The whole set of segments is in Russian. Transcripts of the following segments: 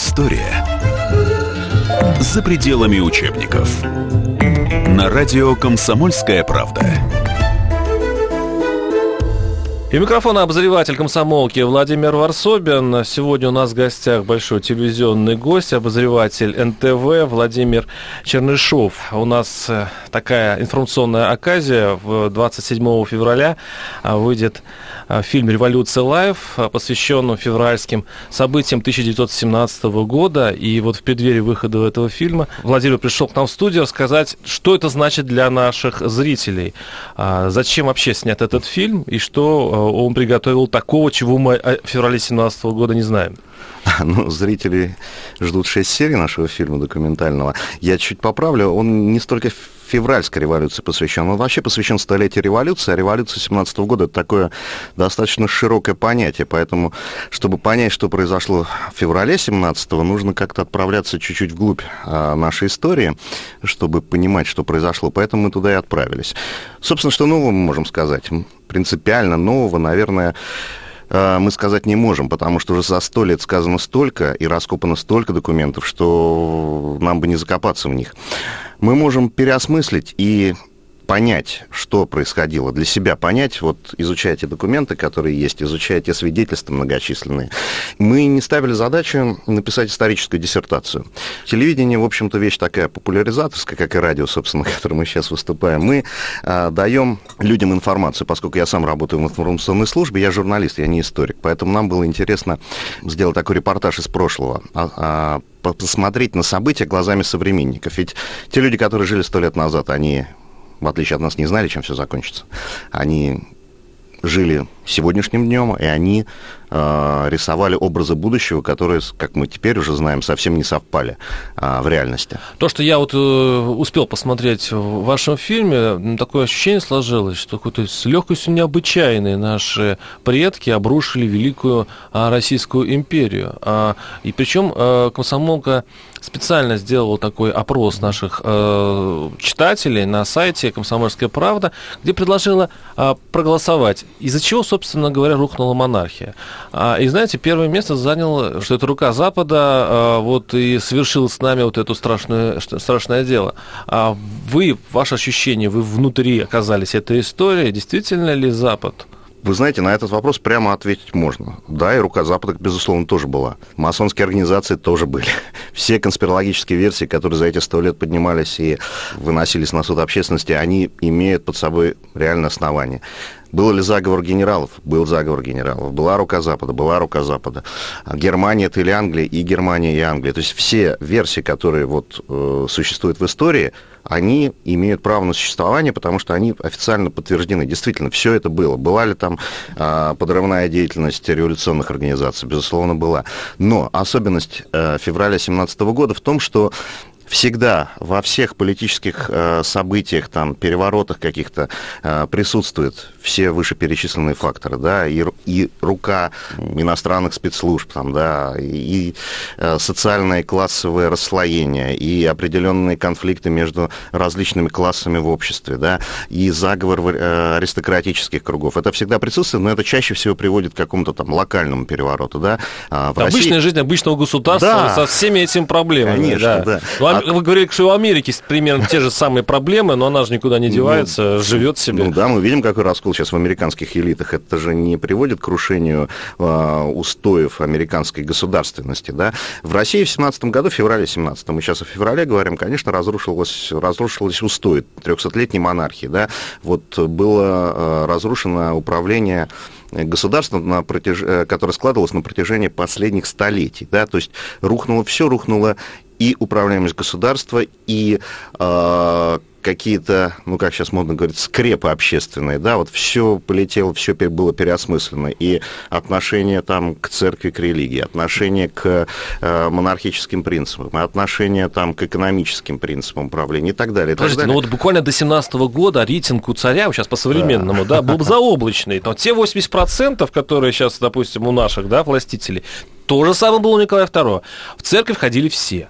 История за пределами учебников. На радио «Комсомольская правда». И микрофон обозреватель комсомолки Владимир Варсобин. Сегодня у нас в гостях большой телевизионный гость, обозреватель НТВ Владимир Чернышов. У нас э, такая информационная оказия. 27 февраля а, выйдет а, фильм «Революция live», а, посвященный февральским событиям 1917 года. И вот в преддверии выхода этого фильма Владимир пришел к нам в студию рассказать, что это значит для наших зрителей. Зачем вообще снят этот фильм и что он приготовил такого, чего мы в феврале 2017 года не знаем? Ну, зрители ждут шесть серий нашего фильма документального. Я чуть поправлю, он не столько февральской революции посвящен. Он вообще посвящен столетию революции, а революция 17 года это такое достаточно широкое понятие, поэтому, чтобы понять, что произошло в феврале 17 нужно как-то отправляться чуть-чуть вглубь а, нашей истории, чтобы понимать, что произошло, поэтому мы туда и отправились. Собственно, что нового мы можем сказать? Принципиально нового, наверное, мы сказать не можем, потому что уже за сто лет сказано столько и раскопано столько документов, что нам бы не закопаться в них. Мы можем переосмыслить и понять, что происходило, для себя понять, вот изучая те документы, которые есть, изучая те свидетельства многочисленные, мы не ставили задачу написать историческую диссертацию. Телевидение, в общем-то, вещь такая популяризаторская, как и радио, собственно, которым мы сейчас выступаем. Мы а, даем людям информацию, поскольку я сам работаю в информационной службе, я журналист, я не историк, поэтому нам было интересно сделать такой репортаж из прошлого, а, а, посмотреть на события глазами современников. Ведь те люди, которые жили сто лет назад, они в отличие от нас, не знали, чем все закончится. Они жили сегодняшним днем, и они э, рисовали образы будущего, которые, как мы теперь уже знаем, совсем не совпали э, в реальности. То, что я вот э, успел посмотреть в вашем фильме, такое ощущение сложилось, что какой-то с легкостью необычайной наши предки обрушили великую э, Российскую империю. А, и причем э, комсомолка специально сделала такой опрос наших э, читателей на сайте «Комсомольская правда», где предложила э, проголосовать. Из-за чего, собственно, говоря, рухнула монархия. А, и знаете, первое место занял, что это рука Запада, а, вот и совершила с нами вот это страшное, страшное дело. А вы, ваше ощущение, вы внутри оказались этой истории, действительно ли Запад? Вы знаете, на этот вопрос прямо ответить можно. Да, и рука Запада, безусловно, тоже была. Масонские организации тоже были. Все конспирологические версии, которые за эти сто лет поднимались и выносились на суд общественности, они имеют под собой реальное основание. Был ли заговор генералов? Был заговор генералов. Была рука Запада? Была рука Запада. А Германия это или Англия, и Германия, и Англия. То есть все версии, которые вот, э, существуют в истории, они имеют право на существование, потому что они официально подтверждены. Действительно, все это было. Была ли там э, подрывная деятельность революционных организаций? Безусловно, была. Но особенность э, февраля 2017 года в том, что всегда во всех политических э, событиях, там, переворотах каких-то э, присутствуют все вышеперечисленные факторы, да, и, и рука иностранных спецслужб, там, да, и э, социальное и классовое расслоение, и определенные конфликты между различными классами в обществе, да, и заговор э, аристократических кругов. Это всегда присутствует, но это чаще всего приводит к какому-то там локальному перевороту, да. А в Обычная России... жизнь обычного государства да. со всеми этими проблемами. Конечно, да. да. А... Вы говорили, что у Америки примерно те же самые проблемы, но она же никуда не ну, девается, ну, живет себе. Ну да, мы видим, какой раскол сейчас в американских элитах. Это же не приводит к крушению э, устоев американской государственности. Да? В России в 17 году, в феврале 17 мы сейчас о феврале говорим, конечно, разрушилось, разрушилось устой 300-летней монархии. Да? Вот было э, разрушено управление государства, на протяж... Э, которое складывалось на протяжении последних столетий. Да? То есть рухнуло все, рухнуло и управляемость государства, и э, какие-то, ну, как сейчас модно говорить, скрепы общественные, да, вот все полетело, все было переосмыслено, и отношение там к церкви, к религии, отношение к э, монархическим принципам, отношение там к экономическим принципам управления и так далее. И Подождите, так далее. ну вот буквально до 17 года рейтинг у царя, сейчас по-современному, да, да был заоблачный, но те 80%, которые сейчас, допустим, у наших, да, властителей, то же самое было у Николая II. В церковь ходили все.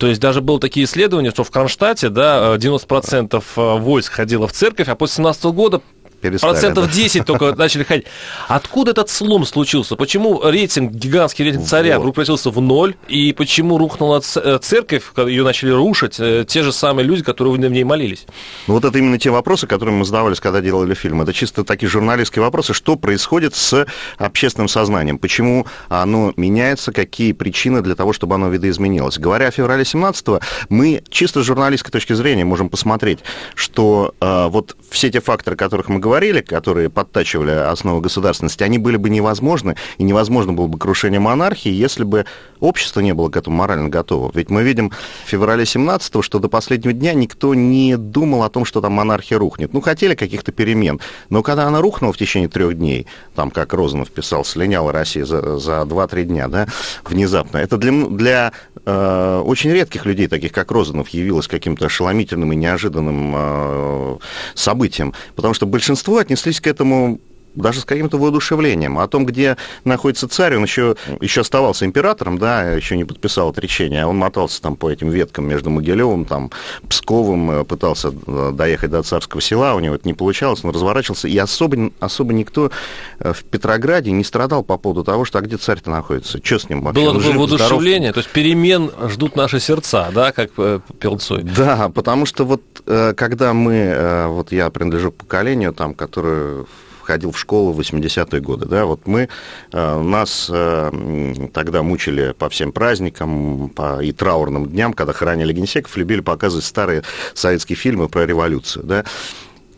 То есть даже было такие исследования, что в Кронштадте да, 90% э, войск ходило в церковь, а после 17 года перестали. Процентов да. 10 только начали ходить. Откуда этот слом случился? Почему рейтинг, гигантский рейтинг царя Вот. превратился в ноль? И почему рухнула э, церковь, ее начали рушить э, те же самые люди, которые в ней молились? Ну, вот это именно те вопросы, которые мы задавались, когда делали фильм. Это чисто такие журналистские вопросы. Что происходит с общественным сознанием? Почему оно меняется? Какие причины для того, чтобы оно видоизменилось? Говоря о феврале 17 мы чисто с журналистской точки зрения можем посмотреть, что э, вот все те факторы, о которых мы говорили, которые подтачивали основы государственности, они были бы невозможны, и невозможно было бы крушение монархии, если бы общество не было к этому морально готово. Ведь мы видим в феврале 17 что до последнего дня никто не думал о том, что там монархия рухнет. Ну, хотели каких-то перемен. Но когда она рухнула в течение трех дней, там, как Розанов писал, слиняла Россия за, за 2-3 дня, да, внезапно, это для, для э, очень редких людей, таких как Розанов, явилось каким-то ошеломительным и неожиданным э, событием. Потому что большинство отнеслись к этому даже с каким-то воодушевлением. О том, где находится царь, он еще, еще оставался императором, да, еще не подписал отречение, а он мотался там по этим веткам между Могилевым, там, Псковым, э, пытался э, доехать до царского села, у него это не получалось, он разворачивался, и особо, особо никто э, в Петрограде не страдал по поводу того, что а где царь-то находится, что с ним вообще? Было такое жив, здоров? воодушевление, то есть перемен ждут наши сердца, да, как э, пел Цой. Да, потому что вот когда мы, вот я принадлежу к поколению, там, которое ходил в школу в 80-е годы, да, вот мы, э, нас э, тогда мучили по всем праздникам по, и траурным дням, когда хоронили генсеков, любили показывать старые советские фильмы про революцию, да,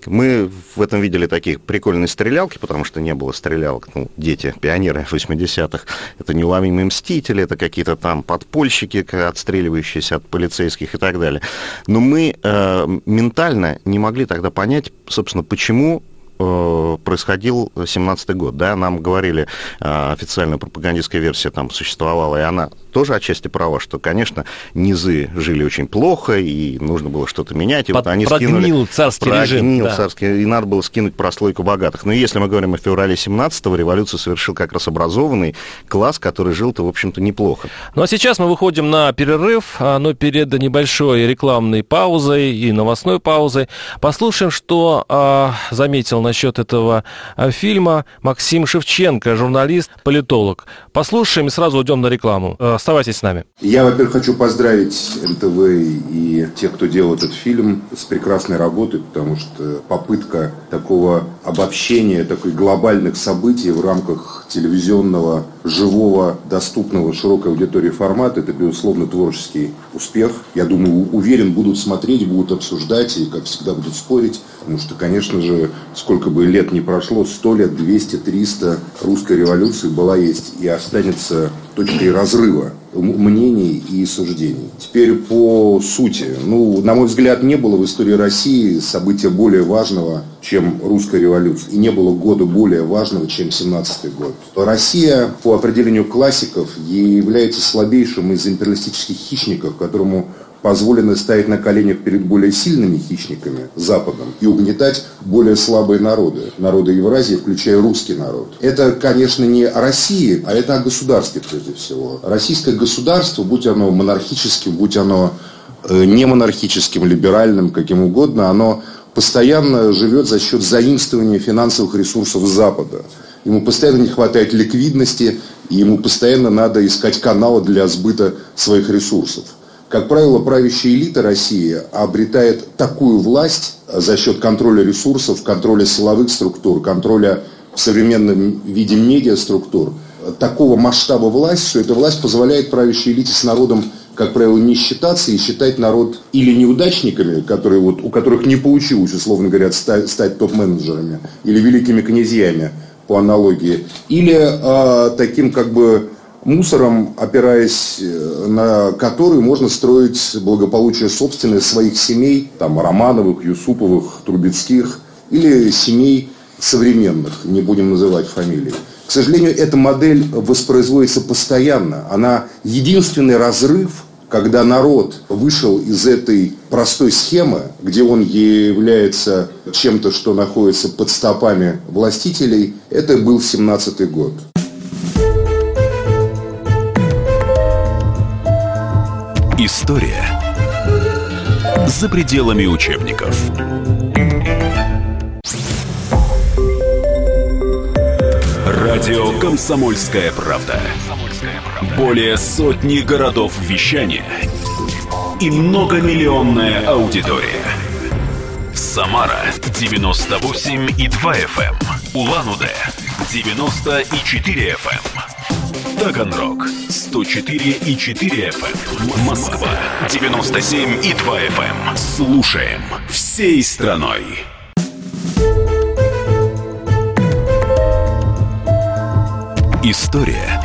мы в этом видели такие прикольные стрелялки, потому что не было стрелялок. Ну, дети, пионеры 80-х. Это неуловимые мстители, это какие-то там подпольщики, отстреливающиеся от полицейских и так далее. Но мы э, ментально не могли тогда понять, собственно, почему происходил 17-й год, да, нам говорили, э, официальная пропагандистская версия там существовала, и она тоже отчасти права, что, конечно, низы жили очень плохо, и нужно было что-то менять, и Под- вот они скинули... царский режим, Прогнил да. царский, и надо было скинуть прослойку богатых. Но если мы говорим о феврале 17-го, революцию совершил как раз образованный класс, который жил-то, в общем-то, неплохо. Ну а сейчас мы выходим на перерыв, а, но перед небольшой рекламной паузой и новостной паузой послушаем, что а, заметил насчет этого а, фильма Максим Шевченко, журналист, политолог. Послушаем и сразу уйдем на рекламу. А, Оставайтесь с нами. Я, во-первых, хочу поздравить НТВ и тех, кто делал этот фильм с прекрасной работой, потому что попытка такого обобщения, такой глобальных событий в рамках телевизионного, живого, доступного широкой аудитории формата, это, безусловно, творческий успех. Я думаю, уверен, будут смотреть, будут обсуждать и, как всегда, будут спорить, потому что, конечно же, сколько бы лет ни прошло, 100 лет, 200, 300 русской революции была, есть и останется точкой разрыва мнений и суждений. Теперь по сути. Ну, на мой взгляд, не было в истории России события более важного, чем русская революция. И не было года более важного, чем 17-й год. Россия, по определению классиков, является слабейшим из империалистических хищников, которому позволено стоять на коленях перед более сильными хищниками, Западом, и угнетать более слабые народы, народы Евразии, включая русский народ. Это, конечно, не о России, а это о государстве прежде всего. Российское государство, будь оно монархическим, будь оно э, не монархическим, либеральным, каким угодно, оно постоянно живет за счет заимствования финансовых ресурсов Запада. Ему постоянно не хватает ликвидности, и ему постоянно надо искать каналы для сбыта своих ресурсов. Как правило, правящая элита России обретает такую власть за счет контроля ресурсов, контроля силовых структур, контроля в современном виде медиаструктур, такого масштаба власть, что эта власть позволяет правящей элите с народом, как правило, не считаться и считать народ или неудачниками, которые вот, у которых не получилось, условно говоря, стать, стать топ-менеджерами, или великими князьями, по аналогии, или э, таким как бы мусором, опираясь э, на который можно строить благополучие собственное своих семей, там Романовых, Юсуповых, Трубецких, или семей современных, не будем называть фамилии. К сожалению, эта модель воспроизводится постоянно. Она единственный разрыв, когда народ вышел из этой простой схемы, где он является чем-то, что находится под стопами властителей, это был 17-й год. История за пределами учебников. Радио «Комсомольская правда». Более сотни городов вещания и многомиллионная аудитория. Самара 98 и 2 FM. Улан-Удэ 94 FM. Таганрог 104 и 4 FM. Москва 97 и 2 FM. Слушаем всей страной. История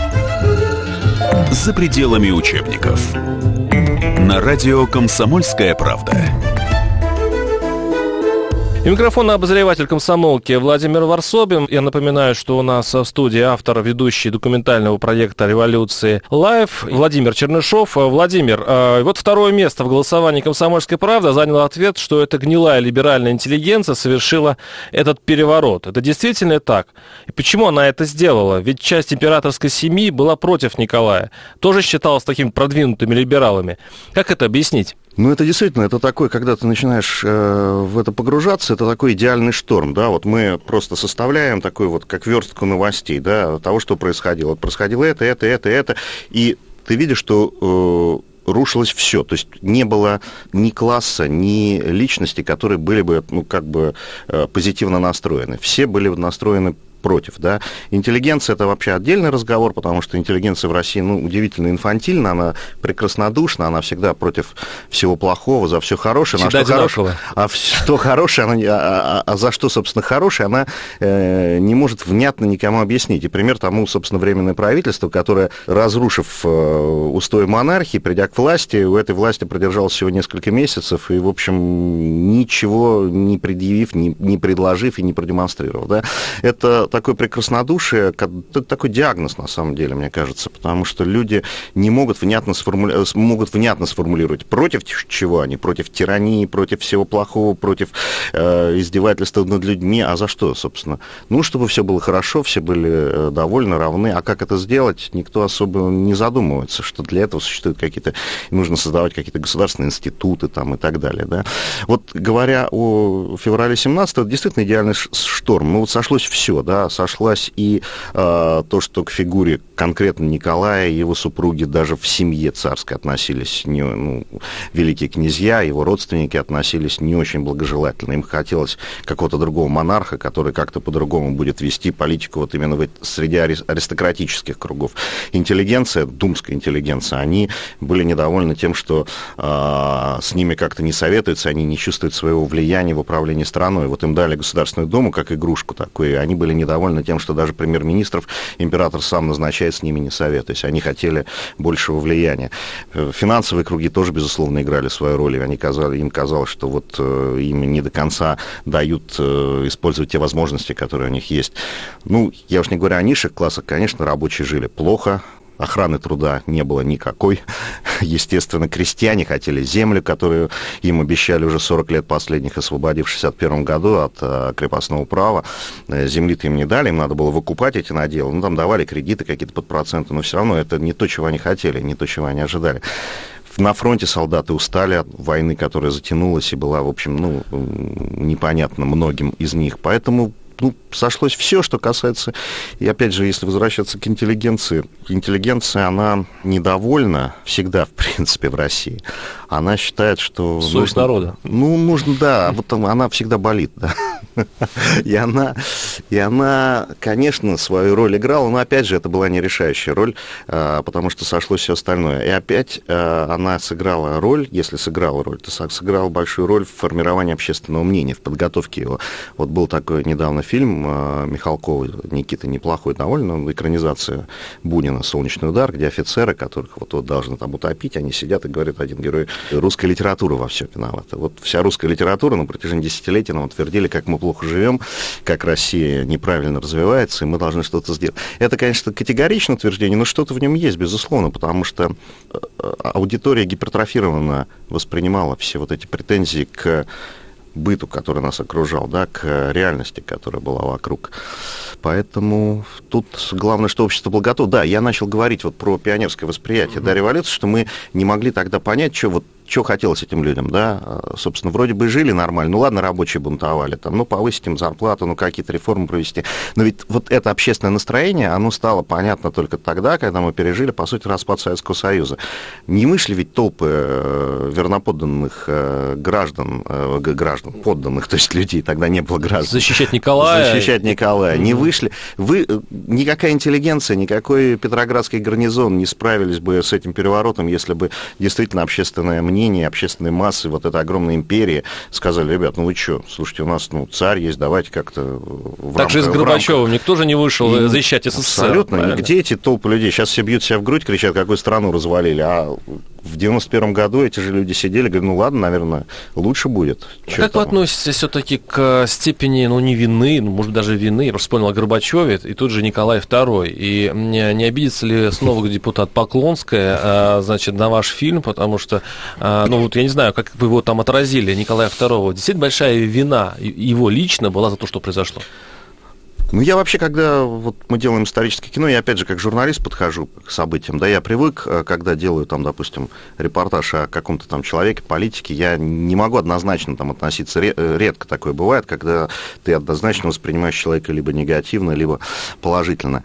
за пределами учебников. На радио «Комсомольская правда». И микрофон обозреватель комсомолки Владимир Варсобин. Я напоминаю, что у нас в студии автор, ведущий документального проекта «Революции Лайв» Владимир Чернышов. Владимир, э, вот второе место в голосовании «Комсомольская правда» занял ответ, что эта гнилая либеральная интеллигенция совершила этот переворот. Это действительно так? И почему она это сделала? Ведь часть императорской семьи была против Николая. Тоже считалась такими продвинутыми либералами. Как это объяснить? Ну, это действительно, это такой, когда ты начинаешь э, в это погружаться, это такой идеальный шторм, да, вот мы просто составляем такой вот, как верстку новостей, да, того, что происходило. Вот происходило это, это, это, это, и ты видишь, что э, рушилось все. То есть не было ни класса, ни личности, которые были бы, ну, как бы э, позитивно настроены. Все были настроены против, да. Интеллигенция это вообще отдельный разговор, потому что интеллигенция в России, ну, удивительно инфантильна, она прекраснодушна, она всегда против всего плохого, за все хорошее. Всегда что хорошее, а что хорошее, она, а, а, а за что, собственно, хорошее, она э, не может внятно никому объяснить. И пример тому, собственно, временное правительство, которое, разрушив э, устои монархии, придя к власти, у этой власти продержалось всего несколько месяцев, и, в общем, ничего не предъявив, не, не предложив и не продемонстрировав, да. Это такое прекраснодушие, это такой диагноз, на самом деле, мне кажется, потому что люди не могут внятно, сформули... могут внятно сформулировать, против чего они, против тирании, против всего плохого, против э, издевательства над людьми, а за что, собственно? Ну, чтобы все было хорошо, все были э, довольны, равны, а как это сделать, никто особо не задумывается, что для этого существуют какие-то, нужно создавать какие-то государственные институты там и так далее, да. Вот говоря о феврале 17 это действительно идеальный шторм, ну вот сошлось все, да, сошлась и э, то, что к фигуре конкретно Николая и его супруги даже в семье царской относились, не, ну, великие князья, его родственники относились не очень благожелательно. Им хотелось какого-то другого монарха, который как-то по-другому будет вести политику вот именно в, среди аристократических кругов. Интеллигенция, думская интеллигенция, они были недовольны тем, что э, с ними как-то не советуются, они не чувствуют своего влияния в управлении страной. Вот им дали Государственную Думу как игрушку такую, и они были недовольны недовольны тем, что даже премьер-министров император сам назначает, с ними не советуясь. Они хотели большего влияния. Э, финансовые круги тоже, безусловно, играли свою роль. Они казали, им казалось, что вот э, им не до конца дают э, использовать те возможности, которые у них есть. Ну, я уж не говорю о низших классах, конечно, рабочие жили плохо, охраны труда не было никакой. Естественно, крестьяне хотели землю, которую им обещали уже 40 лет последних, освободив в 61 году от э, крепостного права. Э, земли-то им не дали, им надо было выкупать эти наделы. Ну, там давали кредиты какие-то под проценты, но все равно это не то, чего они хотели, не то, чего они ожидали. На фронте солдаты устали от войны, которая затянулась и была, в общем, ну, непонятно многим из них. Поэтому ну, сошлось все, что касается... И опять же, если возвращаться к интеллигенции, интеллигенция, она недовольна всегда, в принципе, в России. Она считает, что... Совесть нужно, народа. Ну, нужно, да, вот она всегда болит, да. И она, и она, конечно, свою роль играла, но, опять же, это была не решающая роль, а, потому что сошлось все остальное. И опять а, она сыграла роль, если сыграла роль, то сыграла большую роль в формировании общественного мнения, в подготовке его. Вот был такой недавно фильм а, Михалкова, Никита, неплохой довольно, экранизация Бунина «Солнечный удар», где офицеры, которых вот, вот должны там утопить, они сидят и говорят, один герой, русская литература во всем виновата. Вот вся русская литература на протяжении десятилетий нам утвердили, как мы плохо живем, как Россия неправильно развивается, и мы должны что-то сделать. Это, конечно, категоричное утверждение, но что-то в нем есть, безусловно, потому что э, аудитория гипертрофированно воспринимала все вот эти претензии к быту, который нас окружал, да, к реальности, которая была вокруг. Поэтому тут главное, что общество было Да, я начал говорить вот про пионерское восприятие mm-hmm. да, революции, что мы не могли тогда понять, что вот что хотелось этим людям, да? А, собственно, вроде бы жили нормально. Ну ладно, рабочие бунтовали, там, ну повысить им зарплату, ну какие-то реформы провести. Но ведь вот это общественное настроение, оно стало понятно только тогда, когда мы пережили, по сути, распад Советского Союза. Не вышли ведь толпы э, верноподданных э, граждан, э, граждан, подданных, то есть людей, тогда не было граждан. Защищать Николая. Защищать Николая. Не вышли. Вы, никакая интеллигенция, никакой Петроградский гарнизон не справились бы с этим переворотом, если бы действительно общественное мнение, общественные массы, вот эта огромная империя сказали, ребят, ну вы что, слушайте, у нас ну, царь есть, давайте как-то в Так же и с Горбачевым никто же не вышел и... защищать СССР. Абсолютно. Правильно? Где эти толпы людей? Сейчас все бьют себя в грудь, кричат, какую страну развалили, а в 91 году эти же люди сидели, говорят, ну ладно, наверное, лучше будет. А как там? вы относитесь все-таки к степени, ну, не вины, ну, может, даже вины, я просто вспомнил о Горбачеве, и тут же Николай II, и не, не обидится ли снова депутат Поклонская, а, значит, на ваш фильм, потому что, а, ну, вот я не знаю, как вы его там отразили, Николая II, действительно большая вина его лично была за то, что произошло? Ну, я вообще, когда вот мы делаем историческое кино, я опять же как журналист подхожу к событиям, да, я привык, э, когда делаю там, допустим, репортаж о каком-то там человеке, политике, я не могу однозначно там относиться, э, редко такое бывает, когда ты однозначно воспринимаешь человека либо негативно, либо положительно.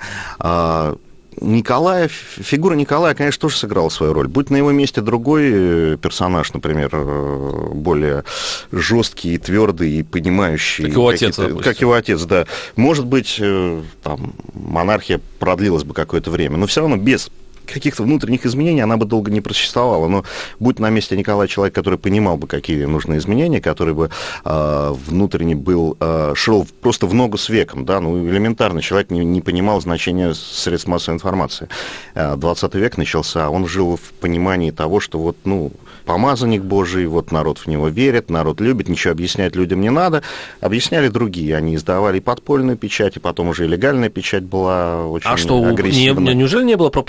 Николая, фигура Николая, конечно, тоже сыграла свою роль. Будь на его месте другой э, персонаж, например, э, более жесткий и твердый и понимающий. Как его отец, Как его отец, да. Может быть, э, там, монархия продлилась бы какое-то время, но все равно без каких-то внутренних изменений она бы долго не просуществовала. Но будь на месте Николая человек, который понимал бы, какие нужны изменения, который бы э, внутренне был, э, шел просто в ногу с веком, да, ну, элементарно, человек не, не понимал значения средств массовой информации. 20 век начался, он жил в понимании того, что вот, ну, помазанник Божий, вот народ в него верит, народ любит, ничего объяснять людям не надо. Объясняли другие, они издавали подпольную печать, и потом уже и легальная печать была очень А что, не, неужели не было про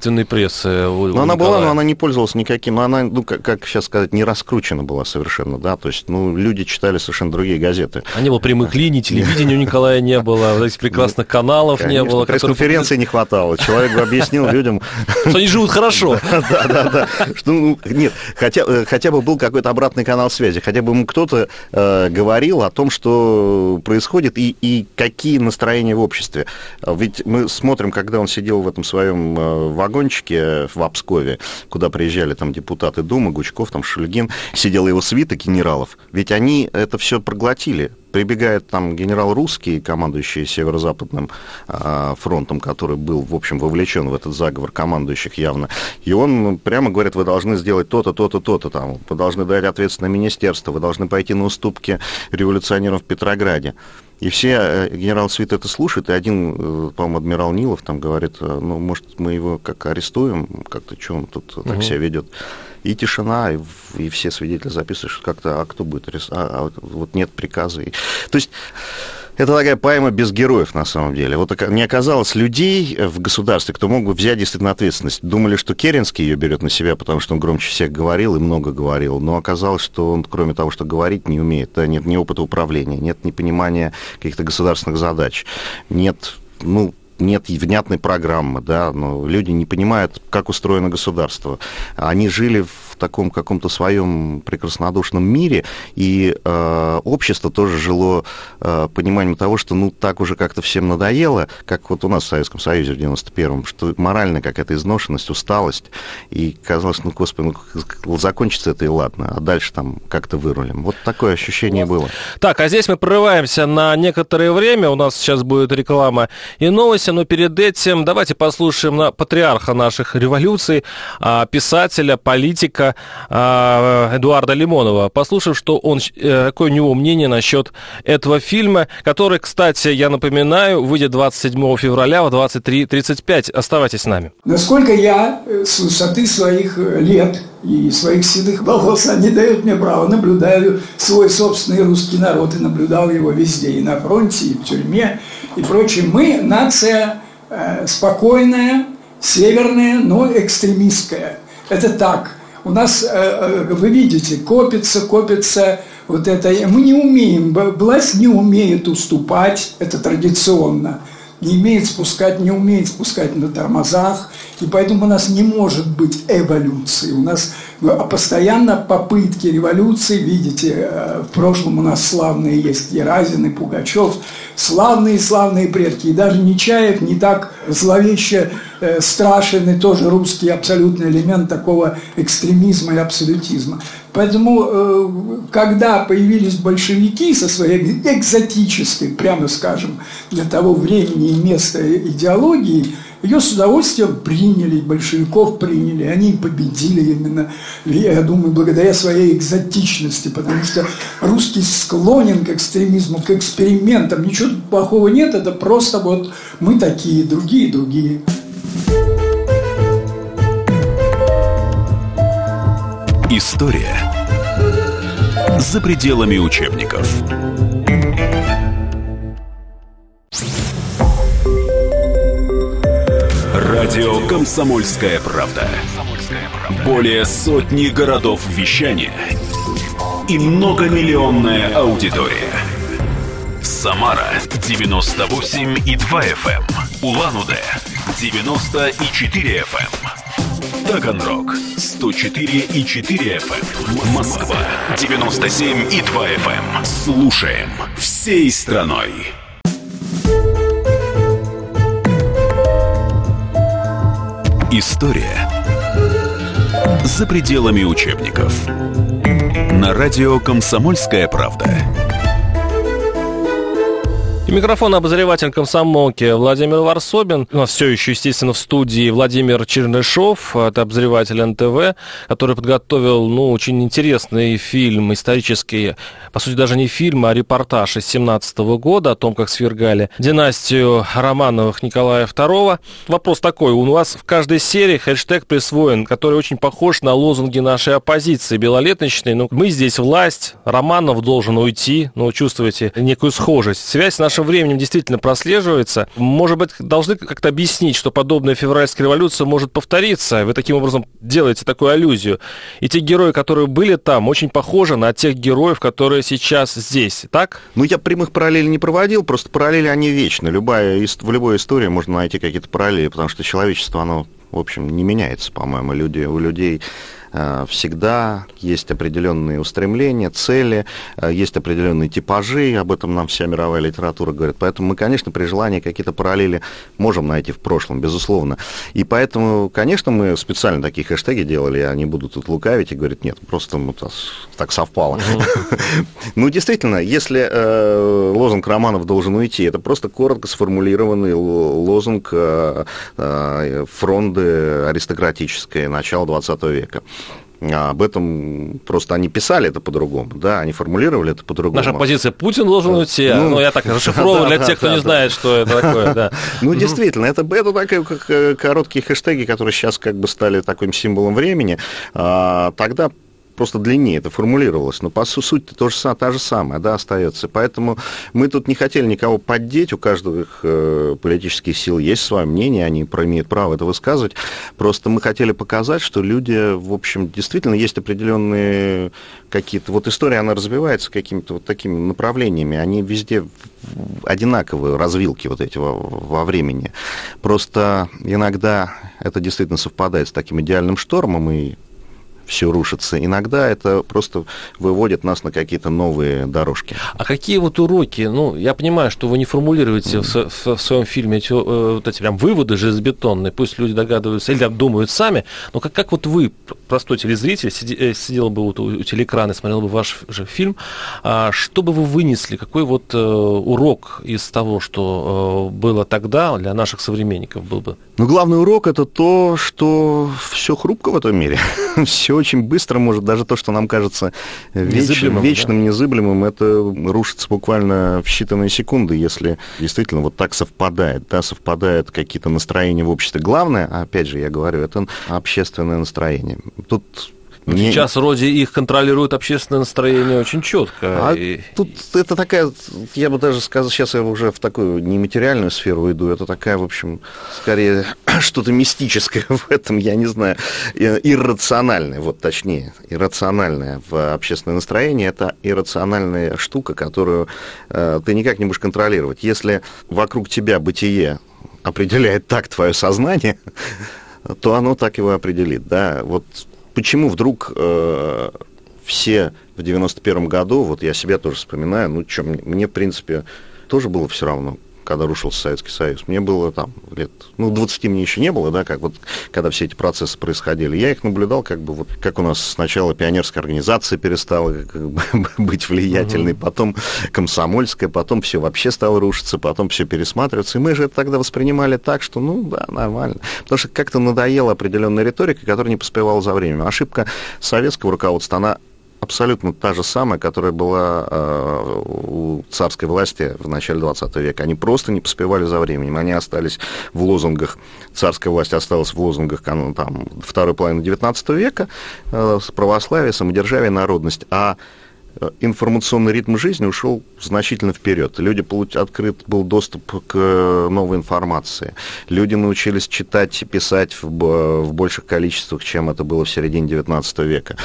правительственной прессы? У, ну, она была, но она не пользовалась никаким, но она, ну, как, как сейчас сказать, не раскручена была совершенно, да, то есть, ну, люди читали совершенно другие газеты. А не было прямых линий, телевидения у Николая не было, этих прекрасных каналов не было. Пресс-конференции не хватало, человек бы объяснил людям... Что они живут хорошо. Да, да, да. Ну, нет, хотя, э, хотя бы был какой-то обратный канал связи, хотя бы ему кто-то э, говорил о том, что происходит и, какие настроения в обществе. Ведь мы смотрим, когда он сидел в этом своем э, вагончике в Обскове, куда приезжали там депутаты Думы, Гучков, там Шульгин, сидела его свита генералов, ведь они это все проглотили прибегает там генерал русский, командующий Северо-Западным э, фронтом, который был, в общем, вовлечен в этот заговор командующих явно. И он прямо говорит, вы должны сделать то-то, то-то, то-то там. Вы должны дать ответственное министерство, вы должны пойти на уступки революционерам в Петрограде. И все, э, генерал Свит это слушает, и один, э, по-моему, адмирал Нилов там говорит, «Э, ну, может, мы его как арестуем, как-то, что он тут так угу. себя ведет и тишина, и, и все свидетели записывают, что как-то, а кто будет рисовать, а, а вот нет приказа. И, то есть это такая поэма без героев, на самом деле. Вот не оказалось людей в государстве, кто мог бы взять действительно ответственность. Думали, что Керенский ее берет на себя, потому что он громче всех говорил и много говорил. Но оказалось, что он, кроме того, что говорить, не умеет. Да, нет ни опыта управления, нет ни понимания каких-то государственных задач, нет ну, нет внятной программы, да, но люди не понимают, как устроено государство. Они жили в таком каком-то своем прекраснодушном мире, и э, общество тоже жило э, пониманием того, что ну так уже как-то всем надоело, как вот у нас в Советском Союзе в 91-м, что моральная какая-то изношенность, усталость, и казалось, ну, господи, ну, закончится это и ладно, а дальше там как-то вырулим. Вот такое ощущение вот. было. Так, а здесь мы прерываемся на некоторое время, у нас сейчас будет реклама и новости, но перед этим давайте послушаем на патриарха наших революций, а, писателя, политика, э, Эдуарда Лимонова, послушав, что он, э, какое у него мнение насчет этого фильма, который, кстати, я напоминаю, выйдет 27 февраля в 23.35. Оставайтесь с нами. Насколько я э, с высоты своих лет и своих седых волос, они дают мне право, наблюдаю свой собственный русский народ и наблюдал его везде, и на фронте, и в тюрьме, и прочее. Мы нация э, спокойная, северная, но экстремистская. Это так – у нас, э, э, вы видите, копится, копится вот это. Мы не умеем, власть не умеет уступать, это традиционно. не имеет спускать, не умеет спускать на тормозах, и поэтому у нас не может быть эволюции. У нас постоянно попытки революции, видите, э, в прошлом у нас славные есть Еразин и Пугачев, славные-славные предки, и даже Нечаев не так зловеще э, страшен, и тоже русский абсолютный элемент такого экстремизма и абсолютизма. Поэтому, э, когда появились большевики со своей экзотической, прямо скажем, для того времени и места идеологией, ее с удовольствием приняли, большевиков приняли, они победили именно, я думаю, благодаря своей экзотичности, потому что русский склонен к экстремизму, к экспериментам, ничего плохого нет, это просто вот мы такие, другие, другие. История за пределами учебников. Радио «Комсомольская правда». Более сотни городов вещания и многомиллионная аудитория. Самара 98 и 2 FM. Эм. Улан-Удэ 94 FM. Эм. Таганрог 104 и 4 FM. Эм. Москва 97 и 2 FM. Слушаем всей страной. История за пределами учебников. На радио «Комсомольская правда». И микрофон обозреватель комсомолки Владимир Варсобин. У нас все еще, естественно, в студии Владимир Чернышов, это обозреватель НТВ, который подготовил, ну, очень интересный фильм исторический, по сути, даже не фильм, а репортаж из 17 года о том, как свергали династию Романовых Николая II. Вопрос такой, у вас в каждой серии хэштег присвоен, который очень похож на лозунги нашей оппозиции белолеточной. Ну, мы здесь власть, Романов должен уйти, ну, чувствуете некую схожесть. Связь наша нашим временем действительно прослеживается. Может быть, должны как-то объяснить, что подобная февральская революция может повториться. Вы таким образом делаете такую аллюзию. И те герои, которые были там, очень похожи на тех героев, которые сейчас здесь. Так? Ну, я прямых параллелей не проводил, просто параллели, они вечны. Любая, в любой истории можно найти какие-то параллели, потому что человечество, оно, в общем, не меняется, по-моему. Люди, у людей всегда есть определенные устремления, цели, э, есть определенные типажи, об этом нам вся мировая литература говорит. Поэтому мы, конечно, при желании какие-то параллели можем найти в прошлом, безусловно. И поэтому, конечно, мы специально такие хэштеги делали, я не буду тут лукавить и говорить, нет, просто ну, так совпало. Ну, действительно, если э, лозунг Романов должен уйти, это просто коротко сформулированный лозунг фронды аристократической начала 20 века. А об этом просто они писали это по-другому, да, они формулировали это по-другому. Наша позиция Путин должен уйти, а, ну, ну я так расшифровываю для тех, кто не знает, что это такое, да. Ну, действительно, это, это такие как э, короткие хэштеги, которые сейчас как бы стали таким символом времени. А, тогда просто длиннее это формулировалось, но по сути то же, та же самая, да, остается. Поэтому мы тут не хотели никого поддеть, у каждого их э, политических сил есть свое мнение, они имеют право это высказывать. Просто мы хотели показать, что люди, в общем, действительно есть определенные какие-то... Вот история, она развивается какими-то вот такими направлениями, они везде одинаковые развилки вот эти во, во времени. Просто иногда это действительно совпадает с таким идеальным штормом, и все рушится. Иногда это просто выводит нас на какие-то новые дорожки. А какие вот уроки, ну, я понимаю, что вы не формулируете mm-hmm. в, в своем фильме эти, э, вот эти прям выводы железобетонные, пусть люди догадываются или думают сами, но как, как вот вы, простой телезритель, сиди, э, сидел бы вот у, у телеэкрана и смотрел бы ваш же фильм, а что бы вы вынесли, какой вот э, урок из того, что э, было тогда для наших современников был бы? Ну, главный урок это то, что все хрупко в этом мире, все очень быстро может, даже то, что нам кажется веч, незыблемым, вечным, да? незыблемым, это рушится буквально в считанные секунды, если действительно вот так совпадает, да, совпадают какие-то настроения в обществе. Главное, опять же, я говорю, это общественное настроение. Тут Не- Сейчас вроде их контролирует общественное настроение очень четко. А и- тут это такая, я бы даже сказал, сейчас я уже в такую нематериальную сферу иду, это такая, в общем, скорее что-то мистическое в этом, я не знаю, иррациональное, вот точнее, иррациональное в общественное настроение, это иррациональная штука, которую э, ты никак не будешь контролировать. Если вокруг тебя бытие определяет так твое сознание, то оно так его определит, да. Вот почему вдруг э, все в 91 году, вот я себя тоже вспоминаю, ну, что, мне, мне, в принципе, тоже было все равно, когда рушился Советский Союз. Мне было там лет, ну, 20 мне еще не было, да, как вот, когда все эти процессы происходили. Я их наблюдал, как бы, вот, как у нас сначала пионерская организация перестала как бы, быть влиятельной, потом комсомольская, потом все вообще стало рушиться, потом все пересматриваться. И мы же это тогда воспринимали так, что, ну, да, нормально. Потому что как-то надоела определенная риторика, которая не поспевала за временем. Ошибка советского руководства, она абсолютно та же самая, которая была э, у царской власти в начале 20 века. Они просто не поспевали за временем. Они остались в лозунгах, царская власть осталась в лозунгах ну, там, второй половины 19 века, э, православие, самодержавие, народность. А информационный ритм жизни ушел значительно вперед. Люди получ... открыт был доступ к э, новой информации. Люди научились читать и писать в, в больших количествах, чем это было в середине 19 века.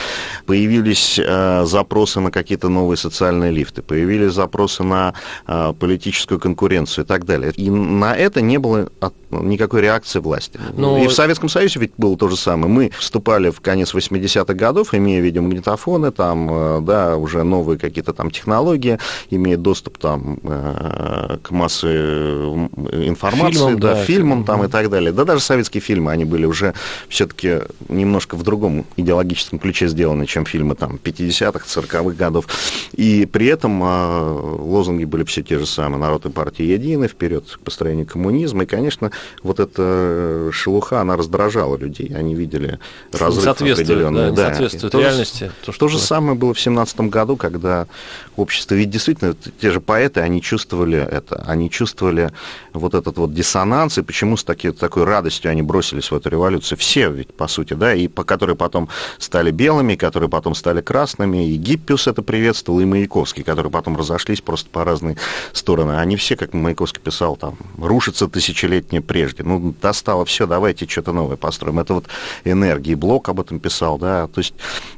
Появились э, запросы на какие-то новые социальные лифты, появились запросы на э, политическую конкуренцию и так далее. И на это не было от- никакой реакции власти. Ну, и в Советском Союзе ведь было то же самое. Мы вступали в конец 80-х годов, имея видеомагнитофоны, там, э, да, уже новые какие-то там технологии, имея доступ там э, к массе информации, Фильмам, да, да, фильмам там да. и так далее. Да даже советские фильмы, они были уже все-таки немножко в другом идеологическом ключе сделаны, чем фильмы там 50-х, 40-х годов. И при этом э, лозунги были все те же самые. Народ и партия едины, вперед к построению коммунизма. И, конечно, вот эта э, шелуха, она раздражала людей. Они видели разрыв соответствует, определенный. да, не соответствует то же- реальности, то, То, что же самое было в семнадцатом году, когда общество, ведь действительно те же поэты, они чувствовали это, они чувствовали вот этот вот диссонанс, и почему с таки- такой радостью они бросились в эту революцию. Все ведь, по сути, да, и по которые потом стали белыми, которые потом стали красными, и Гиппиус это приветствовал, и Маяковский, которые потом разошлись просто по разные стороны. Они все, как Маяковский писал, там, рушится тысячелетнее прежде. Ну, достало все, давайте что-то новое построим. Это вот энергия. Блок об этом писал, да, то есть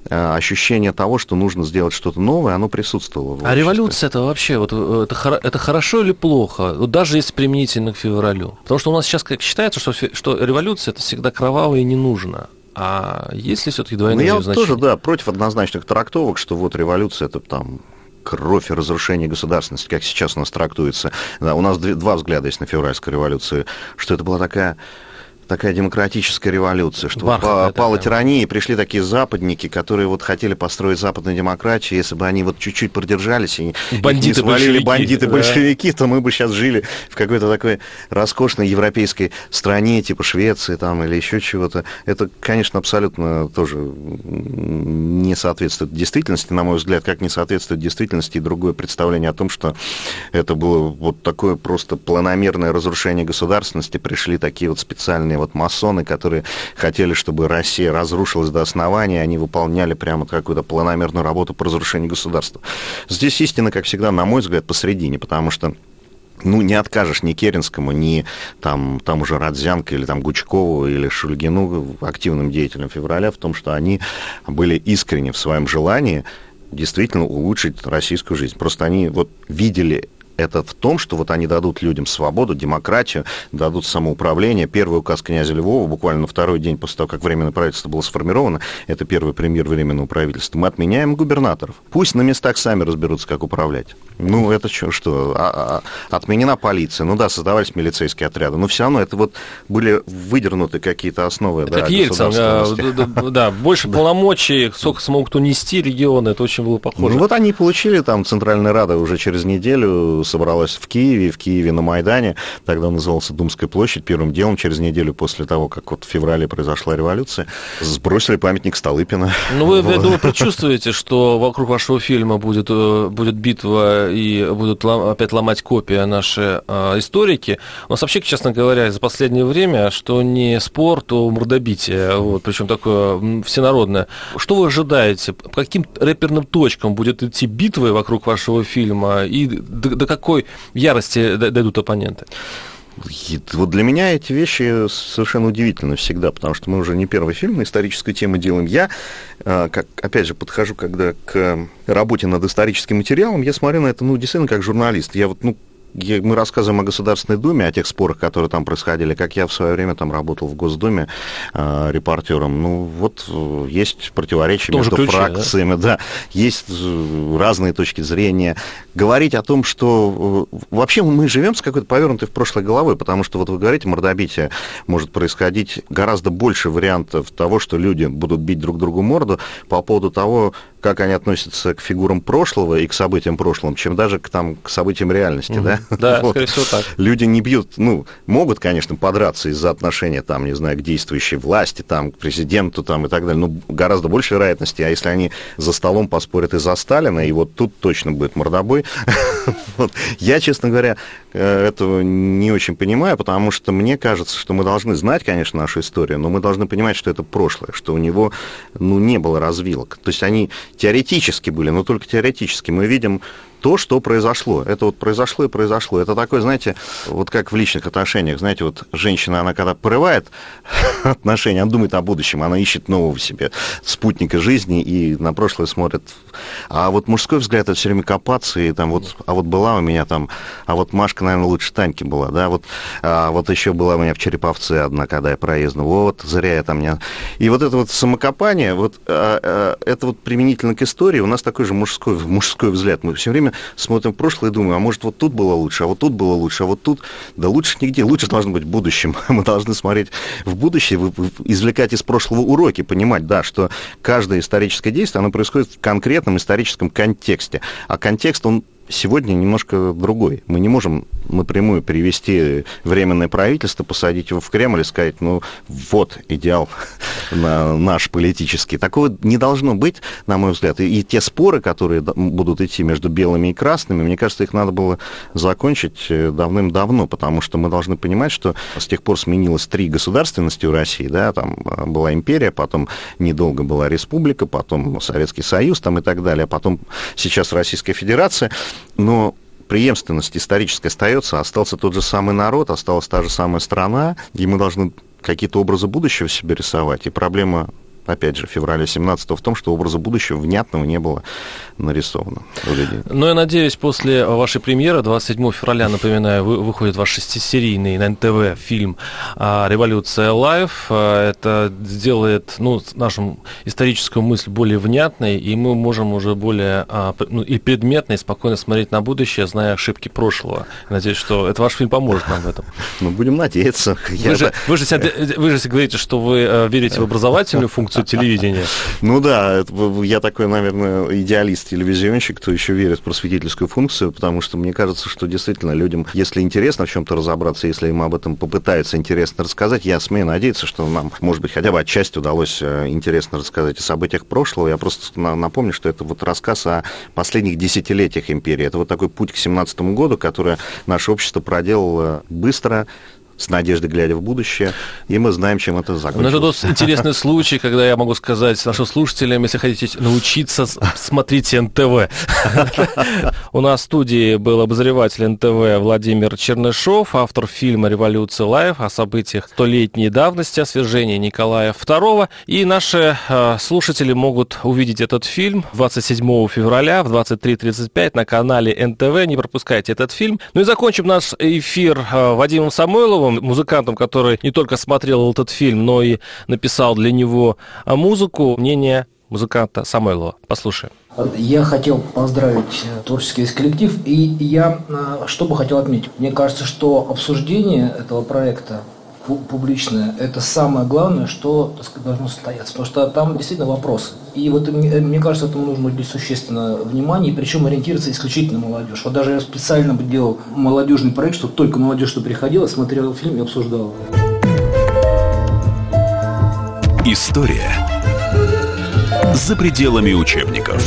э, ощущение того, что нужно сделать что-то новое, оно присутствовало. в А обществе. революция это вообще, вот, э, это, это хорошо или плохо? Вот даже если применительно к февралю. Потому что у нас сейчас как считается, что, что революция это всегда кроваво и не нужно. А есть ли все-таки Ну, двойное я значение? тоже, да, против однозначных трактовок, что вот революция это там кровь и разрушение государственности, как сейчас у нас трактуется. Да, у нас два взгляда есть на февральскую революцию, что это была такая такая демократическая революция, что Бархатная па- пала такая. тирания, и пришли такие западники, которые вот хотели построить западную демократию, если бы они вот чуть-чуть продержались и Бандиты, не свалили большевики, бандиты-большевики, то мы бы сейчас жили в какой-то такой роскошной европейской стране, типа Швеции там или еще чего-то. Это, конечно, абсолютно тоже не соответствует действительности, на мой взгляд, как не соответствует действительности и другое представление о том, что это было вот такое просто планомерное разрушение государственности, пришли такие вот специальные вот масоны, которые хотели, чтобы Россия разрушилась до основания, они выполняли прямо какую-то планомерную работу по разрушению государства. Здесь истина, как всегда, на мой взгляд, посередине, потому что ну, не откажешь ни Керенскому, ни там, там уже Радзянко, или там Гучкову, или Шульгину, активным деятелям февраля, в том, что они были искренни в своем желании действительно улучшить российскую жизнь. Просто они вот видели это в том, что вот они дадут людям свободу, демократию, дадут самоуправление. Первый указ князя Львова, буквально на второй день после того, как Временное правительство было сформировано, это первый премьер Временного правительства, мы отменяем губернаторов. Пусть на местах сами разберутся, как управлять. Ну, это что, что? А- а- отменена полиция. Ну да, создавались милицейские отряды. Но все равно это вот были выдернуты какие-то основы Это да, как Ельцин, а, да, да, больше полномочий, сколько смог кто нести регионы, это очень было похоже. Ну вот они получили там Центральная Рада уже через неделю собралось в Киеве, в Киеве на Майдане, тогда назывался Думская площадь, первым делом через неделю после того, как вот в феврале произошла революция, сбросили памятник Столыпина. Ну, вы, я думаю, предчувствуете, что вокруг вашего фильма будет, э, будет битва и будут лом, опять ломать копии наши э, историки. У нас вообще, честно говоря, за последнее время, что не спор, то мордобитие, вот, причем такое всенародное. Что вы ожидаете? По каким рэперным точкам будет идти битвы вокруг вашего фильма? И до, до какой ярости дойдут оппоненты? Вот для меня эти вещи совершенно удивительны всегда, потому что мы уже не первый фильм на историческую тему делаем. Я, а, как, опять же, подхожу, когда к работе над историческим материалом, я смотрю на это, ну, действительно, как журналист. Я вот, ну, мы рассказываем о Государственной Думе, о тех спорах, которые там происходили, как я в свое время там работал в Госдуме э, репортером. Ну, вот э, есть противоречия между ключе, фракциями, да? да, есть э, разные точки зрения. Говорить о том, что э, вообще мы живем с какой-то повернутой в прошлой головой, потому что вот вы говорите, мордобитие может происходить гораздо больше вариантов того, что люди будут бить друг другу морду по поводу того, как они относятся к фигурам прошлого и к событиям прошлого, чем даже к, там, к событиям реальности, угу. да? Да, вот. скорее всего так. Люди не бьют, ну, могут, конечно, подраться из-за отношения, там, не знаю, к действующей власти, там, к президенту, там, и так далее, но гораздо больше вероятности, а если они за столом поспорят из-за Сталина, и вот тут точно будет мордобой. вот. Я, честно говоря, этого не очень понимаю, потому что мне кажется, что мы должны знать, конечно, нашу историю, но мы должны понимать, что это прошлое, что у него, ну, не было развилок. То есть они теоретически были, но только теоретически. Мы видим то, что произошло. Это вот произошло и произошло. Это такое, знаете, вот как в личных отношениях. Знаете, вот женщина, она когда порывает отношения, она думает о будущем, она ищет нового себе спутника жизни и на прошлое смотрит. А вот мужской взгляд, это все время копаться, и там вот, а вот была у меня там, а вот Машка, наверное, лучше Таньки была, да, вот, а вот еще была у меня в Череповце одна, когда я проездил, вот, зря я там не... И вот это вот самокопание, вот, а, а, это вот применительно к истории, у нас такой же мужской, мужской взгляд. Мы все время смотрим в прошлое и думаем, а может вот тут было лучше, а вот тут было лучше, а вот тут... Да лучше нигде. Лучше должно быть в будущем. Мы должны смотреть в будущее, извлекать из прошлого уроки, понимать, да, что каждое историческое действие, оно происходит в конкретном историческом контексте. А контекст, он сегодня немножко другой. Мы не можем напрямую перевести временное правительство, посадить его в Кремль и сказать, ну вот идеал наш политический. Такого не должно быть, на мой взгляд. И, и те споры, которые будут идти между белыми и красными, мне кажется, их надо было закончить э, давным-давно, потому что мы должны понимать, что с тех пор сменилось три государственности у России, да, там э, была империя, потом недолго была республика, потом Советский Союз там и так далее, а потом сейчас Российская Федерация но преемственность историческая остается, остался тот же самый народ, осталась та же самая страна, и мы должны какие-то образы будущего себе рисовать. И проблема опять же, февраля 17 в том, что образа будущего внятного не было нарисовано. Ну, я надеюсь, после вашей премьеры, 27 февраля, напоминаю, выходит ваш шестисерийный на НТВ фильм а, «Революция live». А, это сделает ну, нашу историческую мысль более внятной, и мы можем уже более а, ну, и предметно, и спокойно смотреть на будущее, зная ошибки прошлого. Надеюсь, что это ваш фильм поможет нам в этом. Ну, будем надеяться. Вы, же, вы, же, вы же говорите, что вы э, верите в образовательную функцию функцию телевидения. Ну да, я такой, наверное, идеалист-телевизионщик, кто еще верит в просветительскую функцию, потому что мне кажется, что действительно людям, если интересно в чем-то разобраться, если им об этом попытаются интересно рассказать, я смею надеяться, что нам, может быть, хотя бы отчасти удалось э, интересно рассказать о событиях прошлого. Я просто напомню, что это вот рассказ о последних десятилетиях империи. Это вот такой путь к 17 году, который наше общество проделало быстро, с надеждой глядя в будущее, и мы знаем, чем это закончилось. Ну, это тот интересный случай, когда я могу сказать нашим слушателям, если хотите научиться, смотрите НТВ. У нас в студии был обозреватель НТВ Владимир Чернышов, автор фильма «Революция live» о событиях столетней давности, о свержении Николая II. И наши э, слушатели могут увидеть этот фильм 27 февраля в 23.35 на канале НТВ. Не пропускайте этот фильм. Ну и закончим наш эфир э, Вадимом Самойловым, Ивановым, музыкантом, который не только смотрел этот фильм, но и написал для него музыку, мнение музыканта Самойлова. Послушаем. Я хотел поздравить творческий весь коллектив, и я э, что бы хотел отметить. Мне кажется, что обсуждение этого проекта публичное, это самое главное, что так сказать, должно состояться. Потому что там действительно вопросы. И вот мне, мне кажется, этому нужно уделить существенно внимание, причем ориентироваться исключительно на молодежь. Вот даже я специально делал молодежный проект, чтобы только молодежь, что приходила, смотрела фильм и обсуждала. История за пределами учебников.